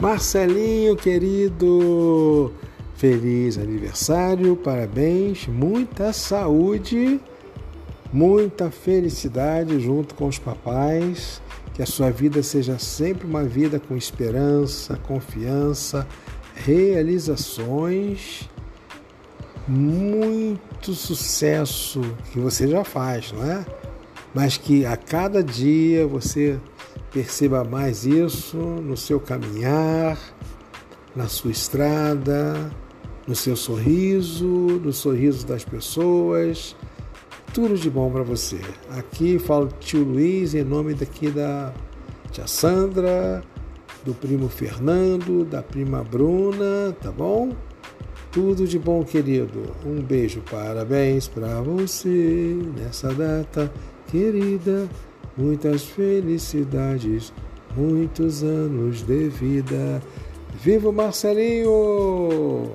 Marcelinho, querido, feliz aniversário, parabéns, muita saúde, muita felicidade junto com os papais. Que a sua vida seja sempre uma vida com esperança, confiança, realizações, muito sucesso que você já faz, não é? Mas que a cada dia você perceba mais isso no seu caminhar, na sua estrada, no seu sorriso, no sorriso das pessoas. Tudo de bom para você. Aqui falo tio Luiz em nome daqui da tia Sandra, do primo Fernando, da prima Bruna, tá bom? Tudo de bom, querido. Um beijo, parabéns para você nessa data querida. Muitas felicidades, muitos anos de vida. Viva Marcelinho!